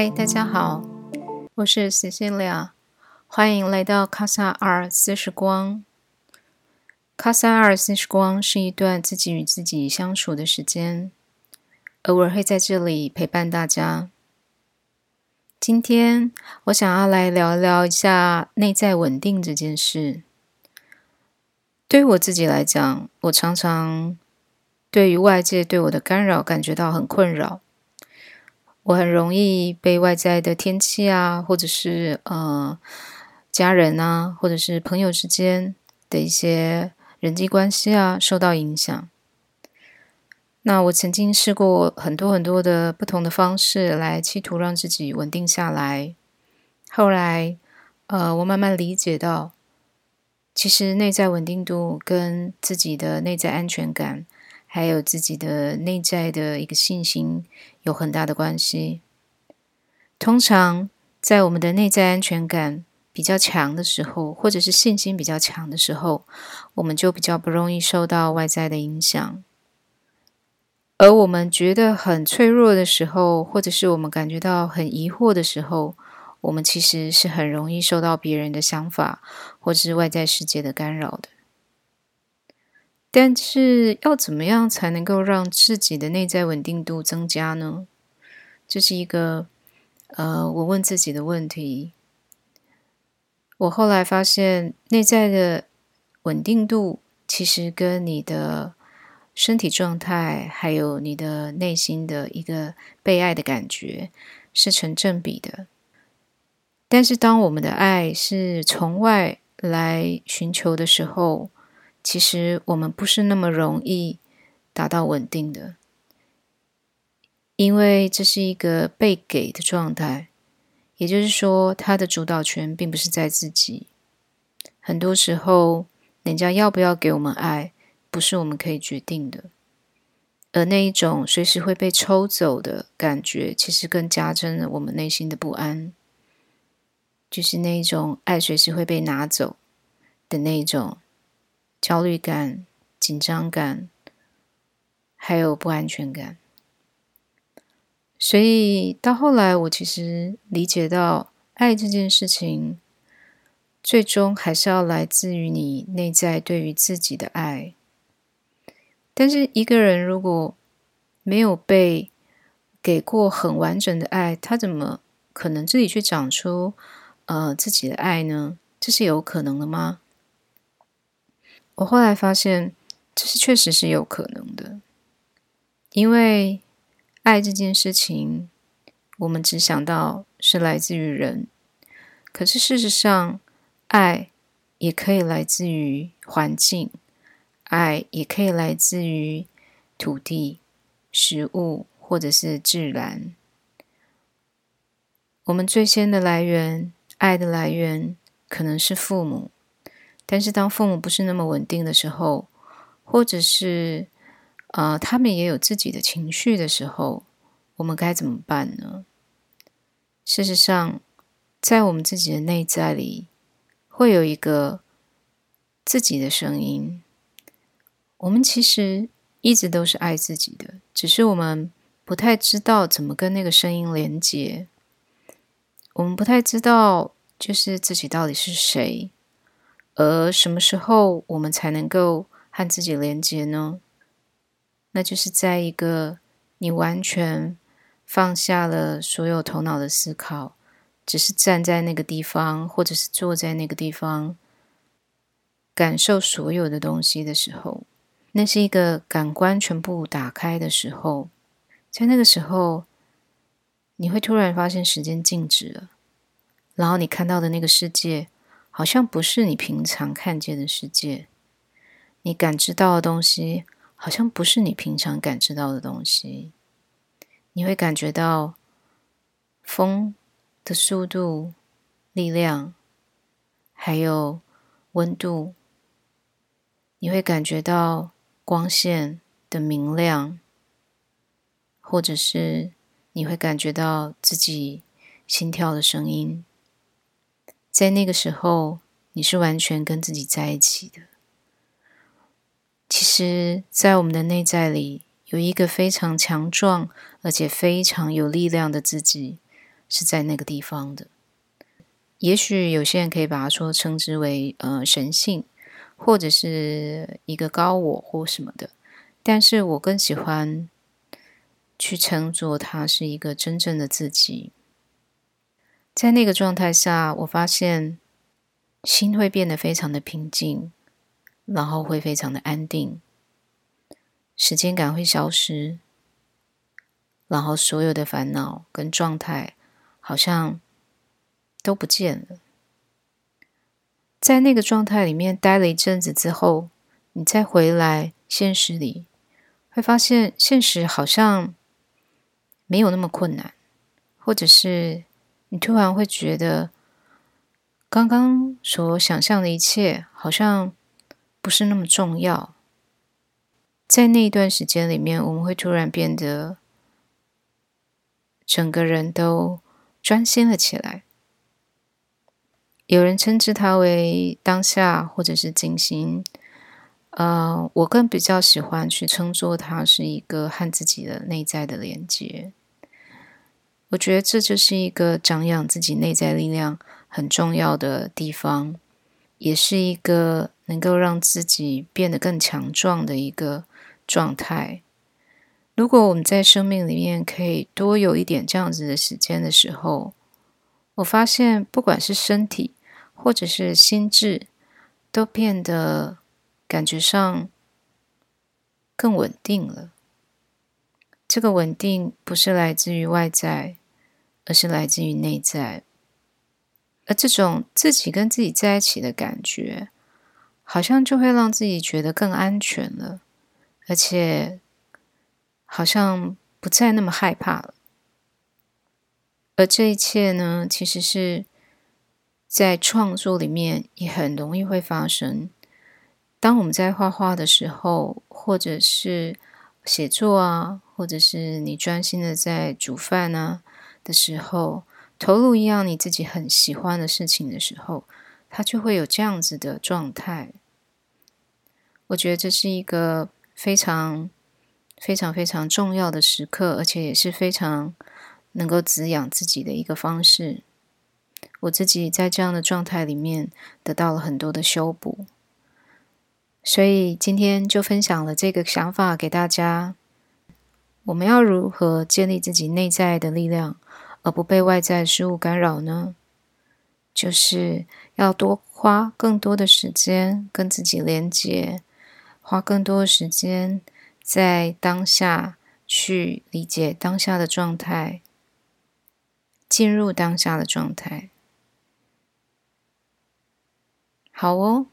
嗨，大家好，我是 Cecilia，欢迎来到卡萨尔四时光。卡萨尔四时光是一段自己与自己相处的时间，偶尔会在这里陪伴大家。今天我想要来聊聊一下内在稳定这件事。对于我自己来讲，我常常对于外界对我的干扰感觉到很困扰。我很容易被外在的天气啊，或者是呃家人啊，或者是朋友之间的一些人际关系啊受到影响。那我曾经试过很多很多的不同的方式来企图让自己稳定下来。后来，呃，我慢慢理解到。其实，内在稳定度跟自己的内在安全感，还有自己的内在的一个信心有很大的关系。通常，在我们的内在安全感比较强的时候，或者是信心比较强的时候，我们就比较不容易受到外在的影响。而我们觉得很脆弱的时候，或者是我们感觉到很疑惑的时候，我们其实是很容易受到别人的想法，或者是外在世界的干扰的。但是要怎么样才能够让自己的内在稳定度增加呢？这是一个呃，我问自己的问题。我后来发现，内在的稳定度其实跟你的身体状态，还有你的内心的一个被爱的感觉，是成正比的。但是，当我们的爱是从外来寻求的时候，其实我们不是那么容易达到稳定的，因为这是一个被给的状态，也就是说，他的主导权并不是在自己。很多时候，人家要不要给我们爱，不是我们可以决定的，而那一种随时会被抽走的感觉，其实更加深了我们内心的不安。就是那一种爱随时会被拿走的那一种焦虑感、紧张感，还有不安全感。所以到后来，我其实理解到，爱这件事情，最终还是要来自于你内在对于自己的爱。但是一个人如果没有被给过很完整的爱，他怎么可能自己去长出？呃，自己的爱呢，这是有可能的吗？我后来发现，这是确实是有可能的，因为爱这件事情，我们只想到是来自于人，可是事实上，爱也可以来自于环境，爱也可以来自于土地、食物或者是自然。我们最先的来源。爱的来源可能是父母，但是当父母不是那么稳定的时候，或者是呃他们也有自己的情绪的时候，我们该怎么办呢？事实上，在我们自己的内在里，会有一个自己的声音。我们其实一直都是爱自己的，只是我们不太知道怎么跟那个声音连接。我们不太知道，就是自己到底是谁，而什么时候我们才能够和自己连接呢？那就是在一个你完全放下了所有头脑的思考，只是站在那个地方，或者是坐在那个地方，感受所有的东西的时候，那是一个感官全部打开的时候，在那个时候。你会突然发现时间静止了，然后你看到的那个世界好像不是你平常看见的世界，你感知到的东西好像不是你平常感知到的东西。你会感觉到风的速度、力量，还有温度。你会感觉到光线的明亮，或者是。你会感觉到自己心跳的声音，在那个时候，你是完全跟自己在一起的。其实，在我们的内在里，有一个非常强壮而且非常有力量的自己，是在那个地方的。也许有些人可以把它说称之为呃神性，或者是一个高我或什么的。但是我更喜欢去称作它是一个真正的自己。在那个状态下，我发现心会变得非常的平静，然后会非常的安定，时间感会消失，然后所有的烦恼跟状态好像。都不见了，在那个状态里面待了一阵子之后，你再回来现实里，会发现现实好像没有那么困难，或者是你突然会觉得，刚刚所想象的一切好像不是那么重要。在那一段时间里面，我们会突然变得整个人都专心了起来。有人称之它为当下，或者是静心。呃，我更比较喜欢去称作它是一个和自己的内在的连接。我觉得这就是一个长养自己内在力量很重要的地方，也是一个能够让自己变得更强壮的一个状态。如果我们在生命里面可以多有一点这样子的时间的时候，我发现不管是身体，或者是心智都变得感觉上更稳定了。这个稳定不是来自于外在，而是来自于内在。而这种自己跟自己在一起的感觉，好像就会让自己觉得更安全了，而且好像不再那么害怕了。而这一切呢，其实是。在创作里面也很容易会发生。当我们在画画的时候，或者是写作啊，或者是你专心的在煮饭啊的时候，投入一样你自己很喜欢的事情的时候，它就会有这样子的状态。我觉得这是一个非常非常非常重要的时刻，而且也是非常能够滋养自己的一个方式。我自己在这样的状态里面得到了很多的修补，所以今天就分享了这个想法给大家。我们要如何建立自己内在的力量，而不被外在事物干扰呢？就是要多花更多的时间跟自己连接，花更多的时间在当下去理解当下的状态，进入当下的状态。好哦，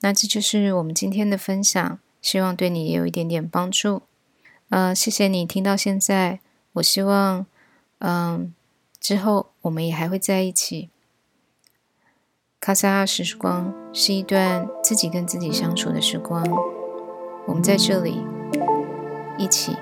那这就是我们今天的分享，希望对你也有一点点帮助。呃，谢谢你听到现在，我希望，嗯，之后我们也还会在一起。卡萨拉时光是一段自己跟自己相处的时光，我们在这里一起。